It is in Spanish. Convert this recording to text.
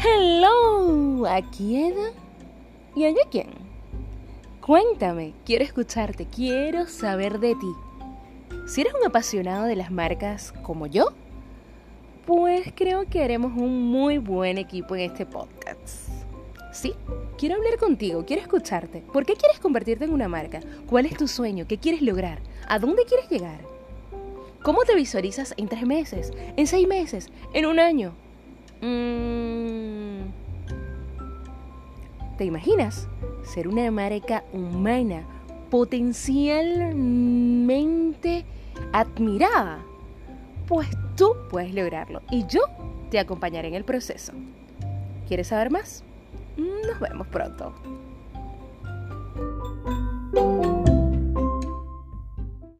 Hello, aquí Eda. ¿Y allá quién? Cuéntame, quiero escucharte, quiero saber de ti. Si eres un apasionado de las marcas como yo, pues creo que haremos un muy buen equipo en este podcast. Sí, quiero hablar contigo, quiero escucharte. ¿Por qué quieres convertirte en una marca? ¿Cuál es tu sueño? ¿Qué quieres lograr? ¿A dónde quieres llegar? ¿Cómo te visualizas en tres meses? ¿En seis meses? ¿En un año? Mm. ¿Te imaginas ser una marca humana potencialmente admirada? Pues tú puedes lograrlo y yo te acompañaré en el proceso. ¿Quieres saber más? Nos vemos pronto.